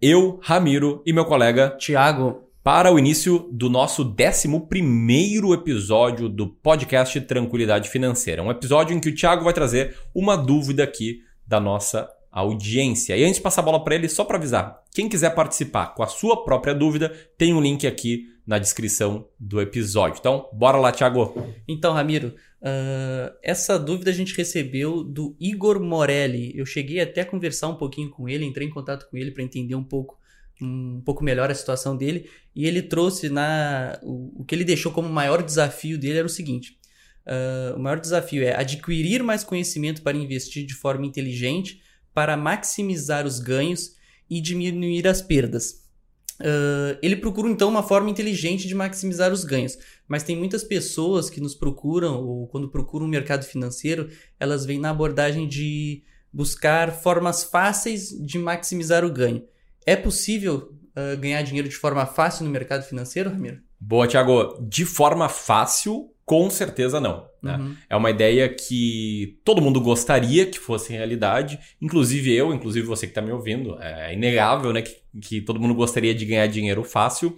eu, Ramiro e meu colega Tiago, para o início do nosso 11 episódio do podcast Tranquilidade Financeira. Um episódio em que o Tiago vai trazer uma dúvida aqui da nossa audiência. E antes de passar a bola para ele, só para avisar: quem quiser participar com a sua própria dúvida, tem um link aqui na descrição do episódio. Então, bora lá, Thiago. Então, Ramiro, uh, essa dúvida a gente recebeu do Igor Morelli. Eu cheguei até a conversar um pouquinho com ele, entrei em contato com ele para entender um pouco um pouco melhor a situação dele e ele trouxe na o, o que ele deixou como maior desafio dele era o seguinte uh, o maior desafio é adquirir mais conhecimento para investir de forma inteligente para maximizar os ganhos e diminuir as perdas Uh, ele procura então uma forma inteligente de maximizar os ganhos. Mas tem muitas pessoas que nos procuram, ou quando procuram o mercado financeiro, elas vêm na abordagem de buscar formas fáceis de maximizar o ganho. É possível uh, ganhar dinheiro de forma fácil no mercado financeiro, Ramiro? Boa, Thiago. De forma fácil, com certeza não. Né? Uhum. É uma ideia que todo mundo gostaria que fosse realidade, inclusive eu, inclusive você que está me ouvindo. É inegável né, que, que todo mundo gostaria de ganhar dinheiro fácil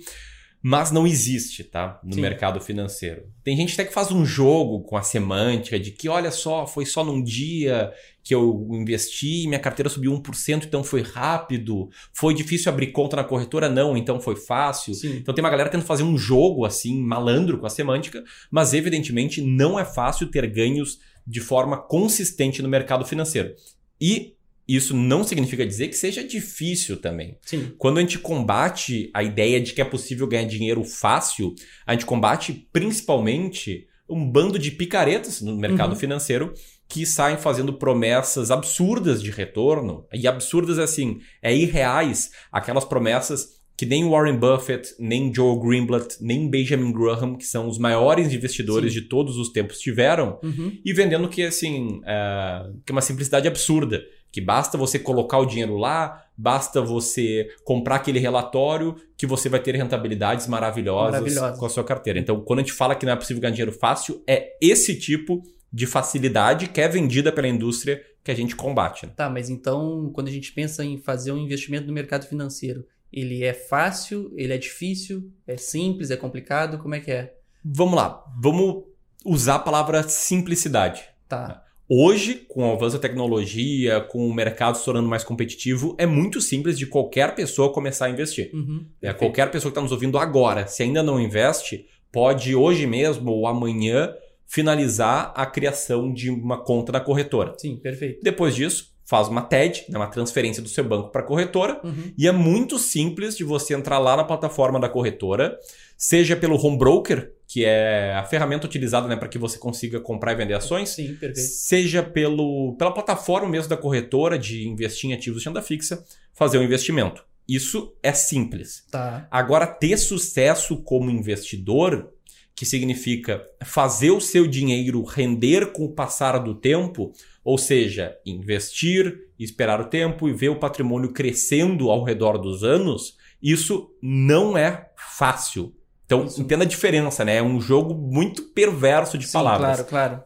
mas não existe, tá? No Sim. mercado financeiro. Tem gente até que faz um jogo com a semântica de que, olha só, foi só num dia que eu investi, minha carteira subiu 1%, então foi rápido. Foi difícil abrir conta na corretora? Não, então foi fácil. Sim. Então tem uma galera tentando fazer um jogo assim, malandro com a semântica, mas evidentemente não é fácil ter ganhos de forma consistente no mercado financeiro. E isso não significa dizer que seja difícil também. Sim. Quando a gente combate a ideia de que é possível ganhar dinheiro fácil, a gente combate principalmente um bando de picaretas no mercado uhum. financeiro que saem fazendo promessas absurdas de retorno. E absurdas assim, é irreais aquelas promessas que nem Warren Buffett, nem Joe Greenblatt, nem Benjamin Graham, que são os maiores investidores Sim. de todos os tempos, tiveram, uhum. e vendendo que assim, é, que é uma simplicidade absurda que basta você colocar o dinheiro lá, basta você comprar aquele relatório que você vai ter rentabilidades maravilhosas Maravilhosa. com a sua carteira. Então, quando a gente fala que não é possível ganhar dinheiro fácil, é esse tipo de facilidade que é vendida pela indústria que a gente combate. Né? Tá, mas então, quando a gente pensa em fazer um investimento no mercado financeiro, ele é fácil, ele é difícil, é simples, é complicado, como é que é? Vamos lá, vamos usar a palavra simplicidade. Tá. Hoje, com o avanço da tecnologia, com o mercado se tornando mais competitivo, é muito simples de qualquer pessoa começar a investir. Uhum, é, qualquer pessoa que está nos ouvindo agora, se ainda não investe, pode hoje mesmo ou amanhã finalizar a criação de uma conta na corretora. Sim, perfeito. Depois disso, faz uma TED, né, uma transferência do seu banco para a corretora, uhum. e é muito simples de você entrar lá na plataforma da corretora, seja pelo home broker, que é a ferramenta utilizada né, para que você consiga comprar e vender ações, Sim, perfeito. seja pelo, pela plataforma mesmo da corretora de investir em ativos de renda fixa, fazer um investimento. Isso é simples. Tá. Agora, ter sucesso como investidor, que significa fazer o seu dinheiro render com o passar do tempo, ou seja, investir, esperar o tempo e ver o patrimônio crescendo ao redor dos anos, isso não é fácil. Então, Isso. entenda a diferença, né? É um jogo muito perverso de Sim, palavras. Claro, claro.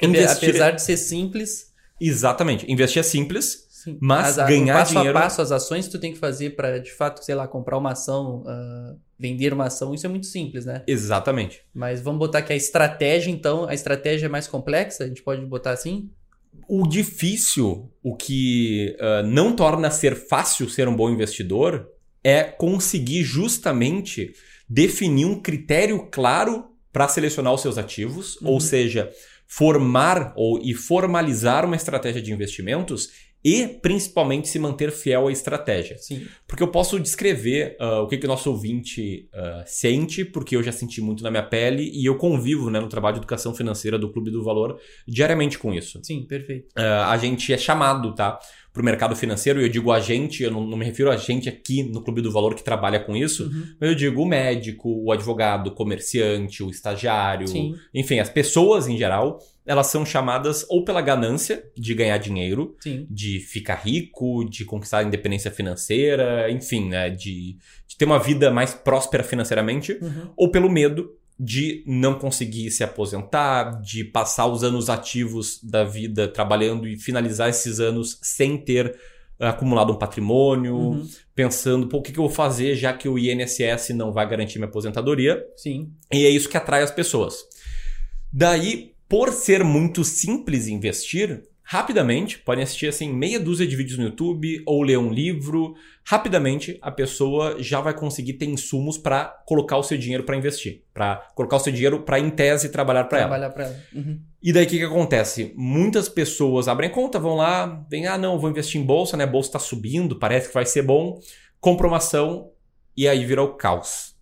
Investir... Apesar de ser simples. Exatamente. Investir é simples, Sim. mas As, ganhar passo dinheiro. Passo a passo, as ações que tu tem que fazer para, de fato, sei lá, comprar uma ação, uh, vender uma ação, isso é muito simples, né? Exatamente. Mas vamos botar que a estratégia, então, a estratégia é mais complexa? A gente pode botar assim? O difícil, o que uh, não torna ser fácil ser um bom investidor, é conseguir justamente definir um critério claro para selecionar os seus ativos, uhum. ou seja, formar ou e formalizar uma estratégia de investimentos e principalmente se manter fiel à estratégia. Sim. Porque eu posso descrever uh, o que, que o nosso ouvinte uh, sente, porque eu já senti muito na minha pele e eu convivo né, no trabalho de educação financeira do Clube do Valor diariamente com isso. Sim, perfeito. Uh, a gente é chamado, tá? Para o mercado financeiro, e eu digo a gente, eu não, não, me refiro a gente aqui no Clube do Valor que trabalha com isso, uhum. mas eu digo o médico, o advogado, o comerciante, o estagiário, Sim. enfim, as pessoas em geral elas são chamadas ou pela ganância de ganhar dinheiro, Sim. de ficar rico, de conquistar a independência financeira, enfim, né, de, de ter uma vida mais próspera financeiramente, uhum. ou pelo medo de não conseguir se aposentar, de passar os anos ativos da vida trabalhando e finalizar esses anos sem ter acumulado um patrimônio, uhum. pensando, pô, o que, que eu vou fazer já que o INSS não vai garantir minha aposentadoria? Sim. E é isso que atrai as pessoas. Daí, por ser muito simples investir, rapidamente, podem assistir assim meia dúzia de vídeos no YouTube ou ler um livro, rapidamente a pessoa já vai conseguir ter insumos para colocar o seu dinheiro para investir, para colocar o seu dinheiro para em tese trabalhar para ela. Trabalhar para ela. Uhum. E daí o que, que acontece? Muitas pessoas abrem conta, vão lá, vem, ah não, vou investir em bolsa, né? A bolsa está subindo, parece que vai ser bom, compra uma ação e aí vira o caos.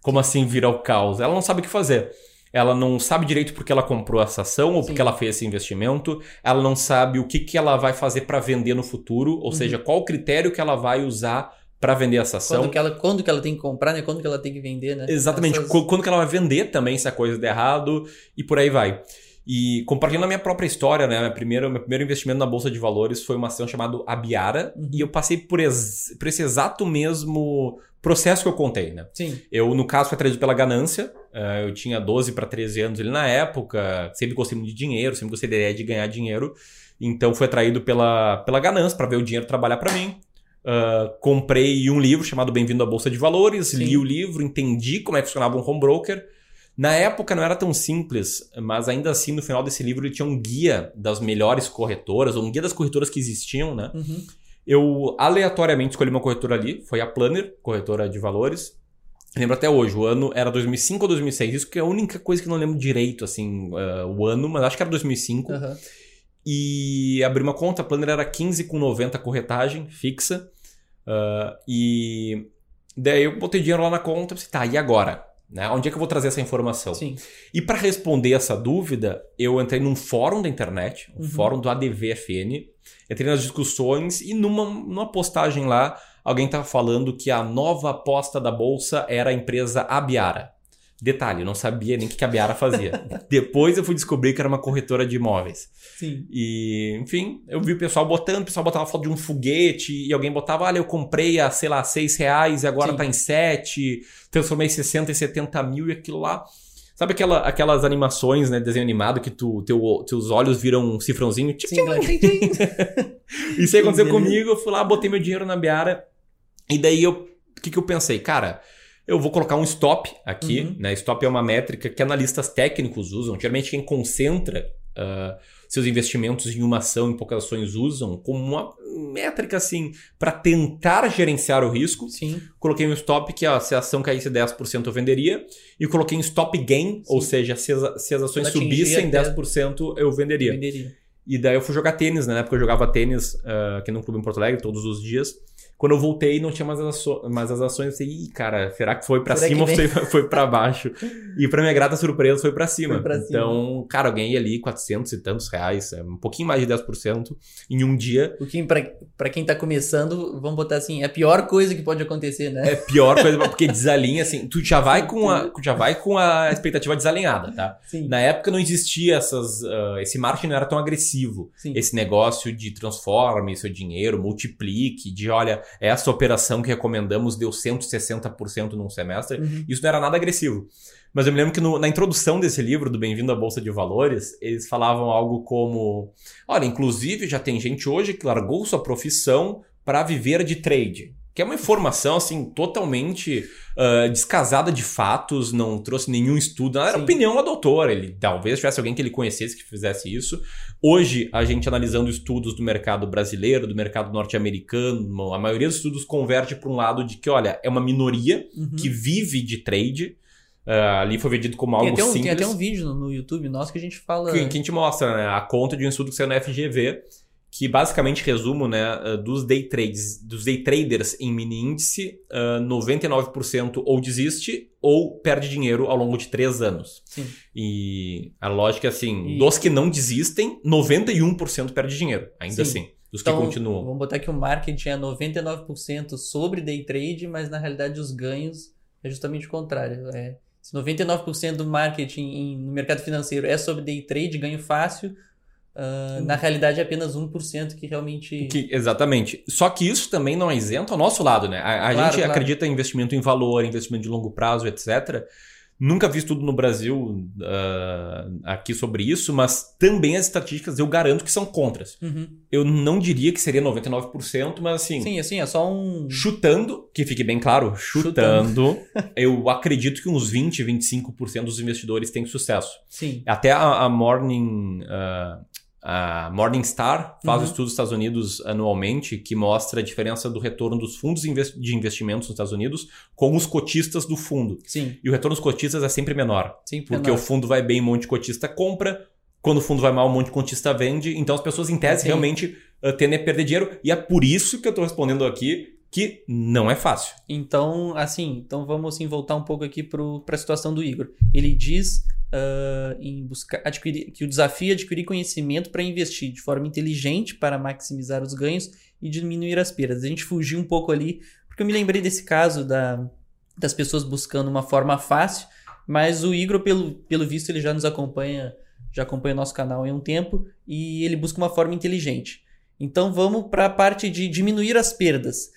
Como assim vira o caos? Ela não sabe o que fazer. Ela não sabe direito porque ela comprou essa ação ou Sim. porque ela fez esse investimento. Ela não sabe o que, que ela vai fazer para vender no futuro, ou uhum. seja, qual o critério que ela vai usar para vender essa ação. Quando que, ela, quando que ela tem que comprar, né? Quando que ela tem que vender, né? Exatamente. Essas... Quando que ela vai vender também se a coisa der errado e por aí vai. E compartilhando a minha própria história, né? Minha primeira, meu primeiro investimento na Bolsa de Valores foi uma ação chamada Abiara. Uhum. E eu passei por, ex, por esse exato mesmo processo que eu contei, né? Sim. Eu, no caso, fui atraído pela ganância. Uh, eu tinha 12 para 13 anos ali na época. Sempre gostei muito de dinheiro, sempre gostei da ideia de ganhar dinheiro. Então, fui atraído pela, pela ganância, para ver o dinheiro trabalhar para mim. Uh, comprei um livro chamado Bem-vindo à Bolsa de Valores, Sim. li o livro, entendi como é que funcionava um home broker. Na época não era tão simples, mas ainda assim no final desse livro ele tinha um guia das melhores corretoras, ou um guia das corretoras que existiam, né? Uhum. Eu aleatoriamente escolhi uma corretora ali, foi a Planner, corretora de valores. lembro até hoje, o ano era 2005 ou 2006, isso que é a única coisa que eu não lembro direito, assim, uh, o ano, mas acho que era 2005. Uhum. E abri uma conta, a Planner era 15,90 corretagem fixa. Uh, e daí eu botei dinheiro lá na conta e pensei, tá, e agora? Né? Onde é que eu vou trazer essa informação? Sim. E para responder essa dúvida, eu entrei num fórum da internet, um uhum. fórum do ADVFN, entrei nas discussões e numa, numa postagem lá, alguém estava falando que a nova aposta da bolsa era a empresa Abiara. Detalhe, eu não sabia nem o que a Biara fazia. Depois eu fui descobrir que era uma corretora de imóveis. Sim. E, enfim, eu vi o pessoal botando, o pessoal botava foto de um foguete e alguém botava, olha, eu comprei a, sei lá, 6 reais e agora Sim. tá em 7, transformei 60 e 70 mil e aquilo lá. Sabe aquela, aquelas animações, né, desenho animado, que tu, teu, teus olhos viram um cifrãozinho? Sim, tchim, Isso aí aconteceu comigo, eu fui lá, botei meu dinheiro na Biara e daí eu, o que, que eu pensei? Cara eu vou colocar um stop aqui, uhum. né? Stop é uma métrica que analistas técnicos usam. Geralmente quem concentra uh, seus investimentos em uma ação, em poucas ações, usam como uma métrica assim para tentar gerenciar o risco. Sim. Coloquei um stop que ó, se a ação caísse 10% eu venderia. E coloquei um stop gain, Sim. ou seja, se as, se as ações subissem 10% eu venderia. venderia. E daí eu fui jogar tênis, né? Na época eu jogava tênis uh, aqui no clube em Porto Alegre todos os dias. Quando eu voltei, não tinha mais as, aço mais as ações. Eu pensei, ih, cara, será que foi para cima ou foi, foi para baixo? e para minha grata surpresa, foi para cima. Foi pra então, cima. cara, eu ganhei ali 400 e tantos reais, é um pouquinho mais de 10% em um dia. O que, para quem tá começando, vamos botar assim, é a pior coisa que pode acontecer, né? É a pior coisa, porque desalinha, assim, tu já vai com a, já vai com a expectativa desalinhada, tá? Sim. Na época não existia essas, uh, esse marketing não era tão agressivo. Sim. Esse negócio de transforme seu dinheiro, multiplique, de olha, essa operação que recomendamos deu 160% num semestre. Uhum. Isso não era nada agressivo. Mas eu me lembro que no, na introdução desse livro, do Bem-vindo à Bolsa de Valores, eles falavam algo como: olha, inclusive já tem gente hoje que largou sua profissão para viver de trade que é uma informação assim totalmente uh, descasada de fatos, não trouxe nenhum estudo, era Sim. opinião do doutor, ele talvez tivesse alguém que ele conhecesse que fizesse isso. Hoje, a gente analisando estudos do mercado brasileiro, do mercado norte-americano, a maioria dos estudos converge para um lado de que, olha, é uma minoria uhum. que vive de trade. Uh, ali foi vendido como algo tem um, simples. Tem até um vídeo no YouTube nosso que a gente fala... Que, que a gente mostra, né? A conta de um estudo que saiu na FGV, que basicamente resumo, né, uh, dos day trades, dos day traders em mini índice, uh, 99% ou desiste ou perde dinheiro ao longo de três anos. Sim. E a lógica é assim, E- dos que não desistem, 91% perde dinheiro, ainda Sim. assim, dos Então, que continuam. Vamos botar que o marketing é 99% sobre day trade, mas na realidade os ganhos é justamente o contrário. É, se 99% do marketing no mercado financeiro é sobre day trade, ganho fácil, ah, na realidade é apenas 1% que realmente. Que- exatamente. Só que isso também não é isento ao nosso lado, né? A, a Claro, gente claro. acredita em investimento em valor, investimento de longo prazo, etc. Nunca vi estudo no Brasil ah, aqui sobre isso, mas também as estatísticas eu garanto que são contras. Uhum. Eu não diria que seria 99%, mas assim, Sim, assim, é só um. chutando, que fique bem claro, chutando, eu acredito que uns 20, 25% dos investidores têm sucesso. Sim. Até a, a Morning. ah, a Morningstar faz Uhum. um estudo nos Estados Unidos anualmente que mostra a diferença do retorno dos fundos de investimentos nos Estados Unidos com os cotistas do fundo. Sim. E o retorno dos cotistas é sempre menor. Sim, Porque menor. o fundo vai bem, um monte de cotista compra. Quando o fundo vai mal, um monte de cotista vende. Então as pessoas, em tese, Sim. realmente uh, tendem a perder dinheiro. E é por isso que eu estou respondendo aqui que não é fácil. Então, assim, então vamos assim, voltar um pouco aqui para a situação do Igor. Ele diz ah, em buscar adquirir, que o desafio é adquirir conhecimento para investir de forma inteligente para maximizar os ganhos e diminuir as perdas. A gente fugiu um pouco ali, porque eu me lembrei desse caso da, das pessoas buscando uma forma fácil, mas o Igor, pelo, pelo visto, ele já nos acompanha, já acompanha o nosso canal há um tempo e ele busca uma forma inteligente. Então vamos para a parte de diminuir as perdas.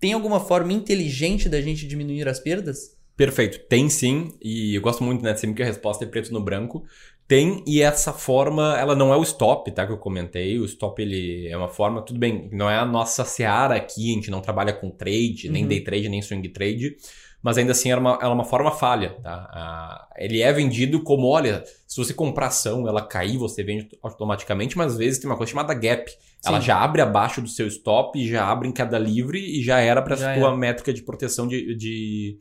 Tem alguma forma inteligente da gente diminuir as perdas? Perfeito. Tem sim, e eu gosto muito, né, sempre que a resposta é preto no branco. Tem, e essa forma, ela não é o stop, tá, que eu comentei. O stop, ele é uma forma, tudo bem, não é a nossa seara aqui, a gente não trabalha com trade, nem Uhum. day trade, nem swing trade, mas ainda assim ela é uma, ela é uma forma falha, tá? Ah, ele é vendido como, olha, se você comprar ação, ela cair, você vende automaticamente, mas às vezes tem uma coisa chamada gap. Ela Sim. já abre abaixo do seu stop, já abre em queda livre e já era para a era. métrica de proteção de- de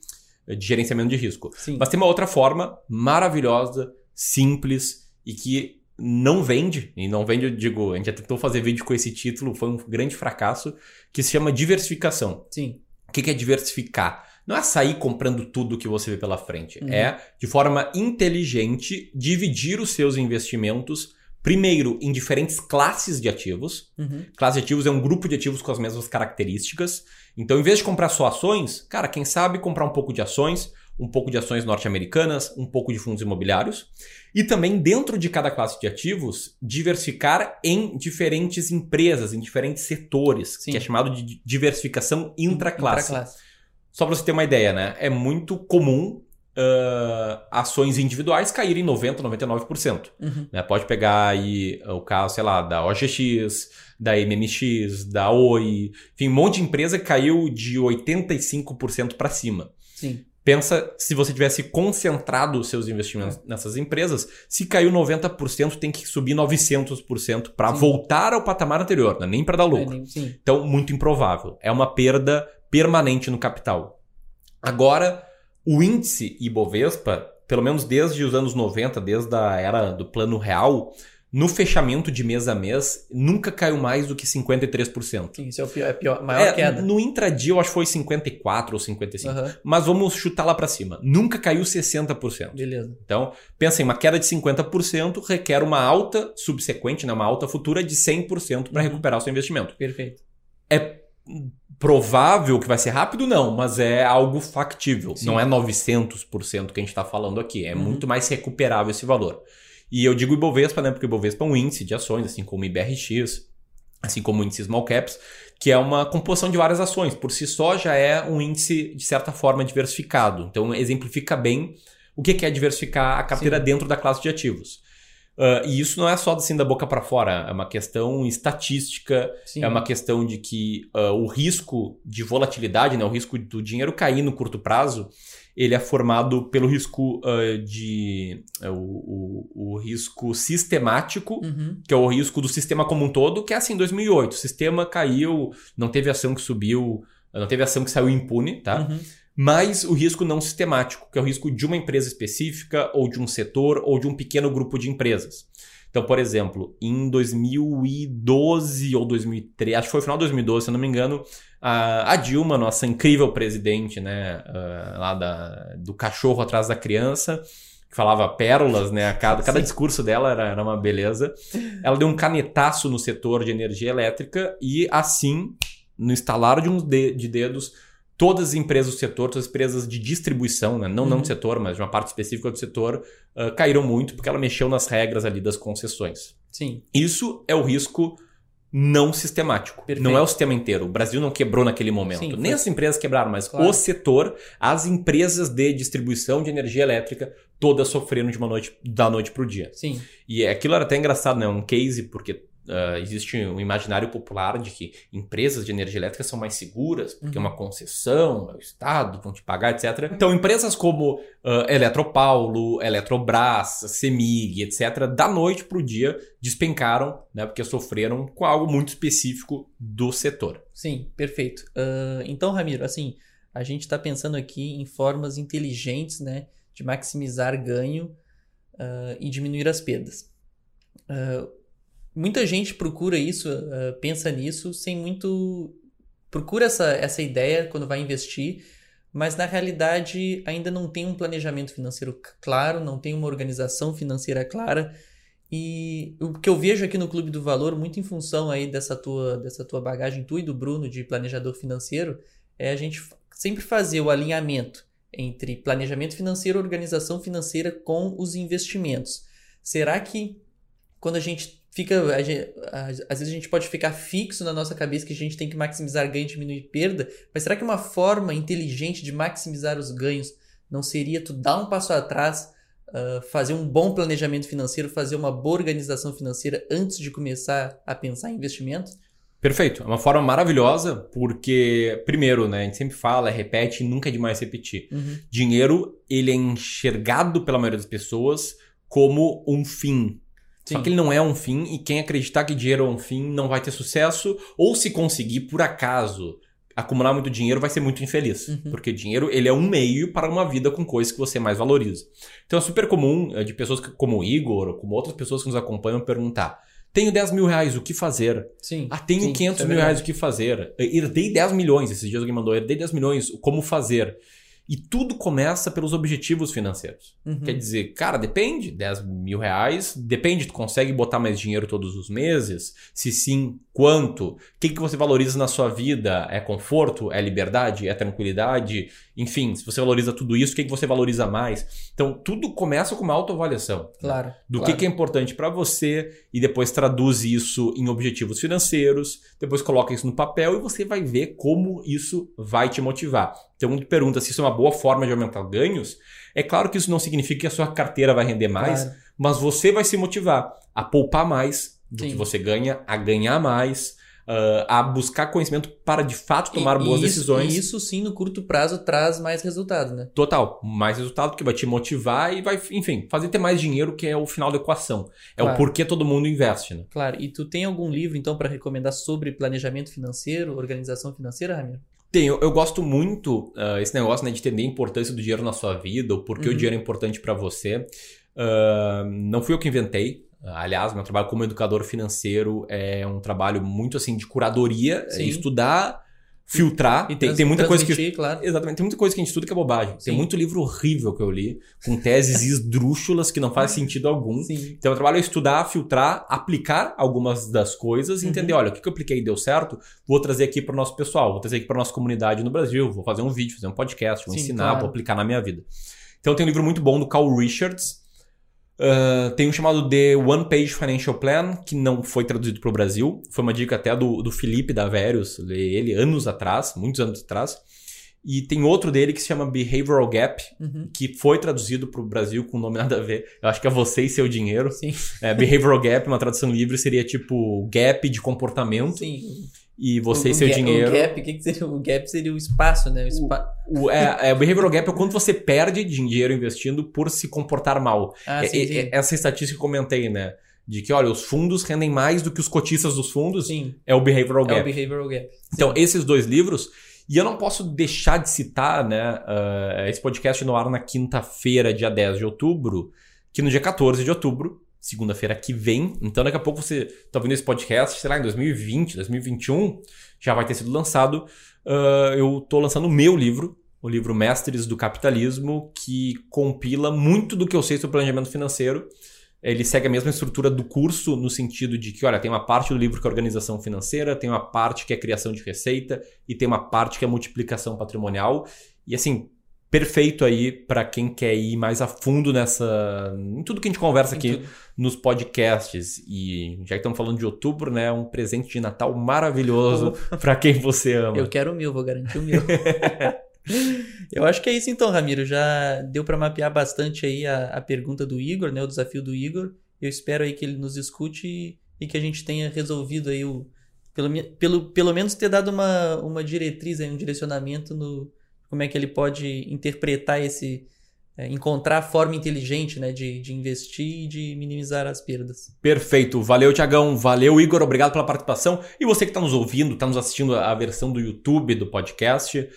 de gerenciamento de risco. Sim. Mas tem uma outra forma maravilhosa, simples e que não vende, e não vende, eu digo, a gente já tentou fazer vídeo com esse título, foi um grande fracasso, que se chama diversificação. Sim. O que é diversificar? Não é sair comprando tudo que você vê pela frente. Uhum. É, de forma inteligente, dividir os seus investimentos, primeiro, em diferentes classes de ativos, Uhum. Classe de ativos é um grupo de ativos com as mesmas características. Então, em vez de comprar só ações, cara, quem sabe comprar um pouco de ações, um pouco de ações norte-americanas, um pouco de fundos imobiliários. E também, dentro de cada classe de ativos, diversificar em diferentes empresas, em diferentes setores, Sim. que é chamado de diversificação intraclasse. Intraclasse. Só para você ter uma ideia, né? É muito comum ah, ações individuais caírem 90%, 99%. Uhum. Né? Pode pegar aí o caso, sei lá, da OGX, da MMX, da Oi, enfim, um monte de empresa que caiu de 85% para cima. Sim. Pensa se você tivesse concentrado os seus investimentos nessas empresas, se caiu 90%, tem que subir 900% para voltar ao patamar anterior, né? nem para dar É, lucro. nem- Sim. Então, muito improvável. É uma perda permanente no capital. Agora, o índice Ibovespa, pelo menos desde os anos 90, desde a era do plano real, no fechamento de mês a mês, nunca caiu mais do que 53%. Sim, isso é o pior, é a pior, maior É, queda. no intradia eu acho que foi 54 ou 55. Aham. Mas vamos chutar lá para cima. Nunca caiu 60%. Beleza. Então, pensa em uma queda de 50% requer uma alta subsequente, né, uma alta futura de 100% para Uhum. recuperar o seu investimento. Perfeito. É provável que vai ser rápido? Não, mas é algo factível. Sim. Não é 900% que a gente está falando aqui. É Uhum. muito mais recuperável esse valor. E eu digo Ibovespa, né? Porque Ibovespa é um índice de ações, assim como IBRX, assim como o índice Small Caps, que é uma composição de várias ações. Por si só já é um índice, de certa forma, diversificado. Então exemplifica bem o que é diversificar a carteira Sim. dentro da classe de ativos. Ah, e isso não é só assim da boca para fora, é uma questão estatística, Sim. é uma questão de que ah, o risco de volatilidade, né, o risco do dinheiro cair no curto prazo, ele é formado pelo risco ah, de é, o, o- o risco sistemático, Uhum. que é o risco do sistema como um todo, que é assim, 2008, o sistema caiu, não teve ação que subiu, não teve ação que saiu impune, tá? Uhum. Mas o risco não sistemático, que é o risco de uma empresa específica, ou de um setor, ou de um pequeno grupo de empresas. Então, por exemplo, em 2012 ou 2013, acho que foi final de 2012, se eu não me engano, a, Dilma, nossa incrível presidente, né, uh, lá da, do cachorro atrás da criança, que falava pérolas, né? Cada, cada discurso dela era, era uma beleza. Ela deu um canetaço no setor de energia elétrica e, assim, no instalar de uns de, de dedos, todas as empresas do setor, todas as empresas de distribuição, né? não, uhum. não do setor, mas de uma parte específica do setor, uh, caíram muito porque ela mexeu nas regras ali das concessões. Sim. Isso é o risco não sistemático. Perfeito. Não é o sistema inteiro. O Brasil não quebrou naquele momento. Sim, Nem as empresas quebraram, mas claro. o setor, as empresas de distribuição de energia elétrica, todas sofreram de uma noite da noite para o dia. Sim. E aquilo era até engraçado, né? Um case, porque Uh, existe um imaginário popular de que empresas de energia elétrica são mais seguras, porque uhum. é uma concessão, é o Estado, vão te pagar, etc. Então, empresas como uh, Eletropaulo, Eletrobras, Semig, etc., da noite para o dia despencaram, né, porque sofreram com algo muito específico do setor. Sim, perfeito. Uh, então, Ramiro, assim, a gente está pensando aqui em formas inteligentes né, de maximizar ganho e diminuir as perdas. Uh, muita gente procura isso, uh, pensa nisso, sem muito. procura essa, essa ideia quando vai investir, mas na realidade ainda não tem um planejamento financeiro claro, não tem uma organização financeira clara. E o que eu vejo aqui no Clube do Valor, muito em função aí dessa tua, dessa tua bagagem, tu e do Bruno, de planejador financeiro, é a gente sempre fazer o alinhamento entre planejamento financeiro, organização financeira com os investimentos. Será que quando a gente fica. Gente, às vezes a gente pode ficar fixo na nossa cabeça que a gente tem que maximizar ganho e diminuir perda, mas será que uma forma inteligente de maximizar os ganhos não seria tu dar um passo atrás, uh, fazer um bom planejamento financeiro, fazer uma boa organização financeira antes de começar a pensar em investimento? Perfeito. É uma forma maravilhosa, porque, primeiro, né, a gente sempre fala, repete e nunca é demais repetir. Uhum. Dinheiro, ele é enxergado pela maioria das pessoas como um fim, Sim. Só que ele não é um fim e quem acreditar que dinheiro é um fim não vai ter sucesso ou se conseguir por acaso acumular muito dinheiro vai ser muito infeliz, uhum. porque dinheiro ele é um meio para uma vida com coisas que você mais valoriza. Então é super comum eh, de pessoas como o Igor ou como outras pessoas que nos acompanham perguntar tenho 10 mil reais, o que fazer? Sim. Ah, tenho sim, 500 é mil reais, o que fazer? Herdei 10 milhões, esses dias alguém mandou, herdei 10 milhões, como fazer? E tudo começa pelos objetivos financeiros. Uhum. Quer dizer, cara, depende, 10 mil reais, depende, tu consegue botar mais dinheiro todos os meses? Se sim, quanto? O que, que você valoriza na sua vida? É conforto? É liberdade? É tranquilidade? Enfim, se você valoriza tudo isso, o que, que você valoriza mais? Então, tudo começa com uma autoavaliação. Claro. Do claro. Que, que é importante para você e depois traduz isso em objetivos financeiros, depois coloca isso no papel e você vai ver como isso vai te motivar. Então, pergunta se isso é uma boa forma de aumentar ganhos, é claro que isso não significa que a sua carteira vai render mais, claro. mas você vai se motivar a poupar mais do Sim. que você ganha, a ganhar mais, uh, a buscar conhecimento para de fato tomar e, boas isso, decisões. E isso sim, no curto prazo, traz mais resultado, né? Total. Mais resultado que vai te motivar e vai, enfim, fazer ter mais dinheiro, que é o final da equação. É claro. o porquê todo mundo investe, né? Claro. E tu tem algum livro, então, para recomendar sobre planejamento financeiro, organização financeira, Ramiro? Tenho, eu gosto muito uh, esse negócio né, de entender a importância do dinheiro na sua vida, o porquê uhum. o dinheiro é importante para você. Uh, não fui eu que inventei. Aliás, meu trabalho como educador financeiro é um trabalho muito assim de curadoria, é estudar filtrar. E tem, tem muita coisa que. Claro. Exatamente, tem muita coisa que a gente estuda que é bobagem. Sim. Tem muito livro horrível que eu li, com teses esdrúxulas que não faz sentido algum. Sim. Então, o trabalho é estudar, filtrar, aplicar algumas das coisas uhum. entender: olha, o que eu apliquei e deu certo, vou trazer aqui para o nosso pessoal, vou trazer aqui para nossa comunidade no Brasil, vou fazer um vídeo, fazer um podcast, vou Sim, ensinar, claro. vou aplicar na minha vida. Então, tem um livro muito bom do Carl Richards. Uh, tem um chamado The One Page Financial Plan, que não foi traduzido para o Brasil. Foi uma dica até do, do Felipe da Verius, ele anos atrás, muitos anos atrás. E tem outro dele que se chama Behavioral Gap, uhum. que foi traduzido para o Brasil com nome nada a ver. Eu acho que é Você e Seu Dinheiro. Sim. É, Behavioral Gap, uma tradução livre, seria tipo gap de comportamento. Sim e você o, e seu o dinheiro. O gap, o que, que seria? O gap seria o espaço, né? O, espa... o, é, é, o behavioral gap é quanto você perde dinheiro investindo por se comportar mal. Ah, sim, é, sim. É, essa estatística que eu comentei, né? De que, olha, os fundos rendem mais do que os cotistas dos fundos. Sim. É o behavioral gap. É o behavioral gap. Então, esses dois livros. E eu não posso deixar de citar, né? Uh, esse podcast no ar na quinta-feira, dia 10 de outubro, que no dia 14 de outubro segunda-feira que vem. Então daqui a pouco você tá ouvindo esse podcast, sei lá, em 2020, 2021, já vai ter sido lançado. Uh, eu tô lançando o meu livro, o livro Mestres do Capitalismo, que compila muito do que eu sei sobre planejamento financeiro. Ele segue a mesma estrutura do curso, no sentido de que, olha, tem uma parte do livro que é organização financeira, tem uma parte que é criação de receita e tem uma parte que é multiplicação patrimonial. E assim, perfeito aí para quem quer ir mais a fundo nessa em tudo que a gente conversa aqui nos podcasts e já que estamos falando de outubro, né, um presente de Natal maravilhoso para quem você ama. Eu quero o meu, vou garantir o meu. Eu acho que é isso então, Ramiro. Já deu para mapear bastante aí a, a pergunta do Igor, né, o desafio do Igor. Eu espero aí que ele nos escute e, e que a gente tenha resolvido aí o pelo, pelo, pelo menos ter dado uma, uma diretriz, aí, um direcionamento no, como é que ele pode interpretar esse. É, encontrar a forma inteligente né, de, de investir e de minimizar as perdas. Perfeito. Valeu, Tiagão. Valeu, Igor. Obrigado pela participação. E você que está nos ouvindo, está nos assistindo a versão do YouTube do podcast.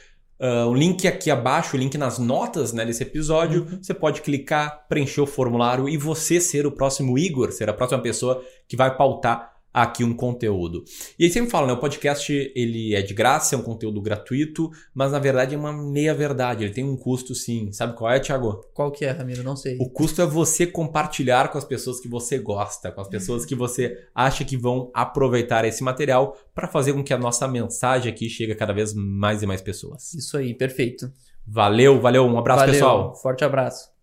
Uh, o link aqui abaixo, o link nas notas né, desse episódio. Uhum. Você pode clicar, preencher o formulário e você ser o próximo Igor, ser a próxima pessoa que vai pautar aqui um conteúdo. E aí sempre falo, né? O podcast ele é de graça, é um conteúdo gratuito, mas na verdade é uma meia verdade. Ele tem um custo sim. Sabe qual é, Thiago? Qual que é, Ramiro? Não sei. O custo é você compartilhar com as pessoas que você gosta, com as pessoas que você acha que vão aproveitar esse material para fazer com que a nossa mensagem aqui chegue a cada vez mais e mais pessoas. Isso aí, perfeito. Valeu, valeu, um abraço valeu, pessoal. Forte abraço.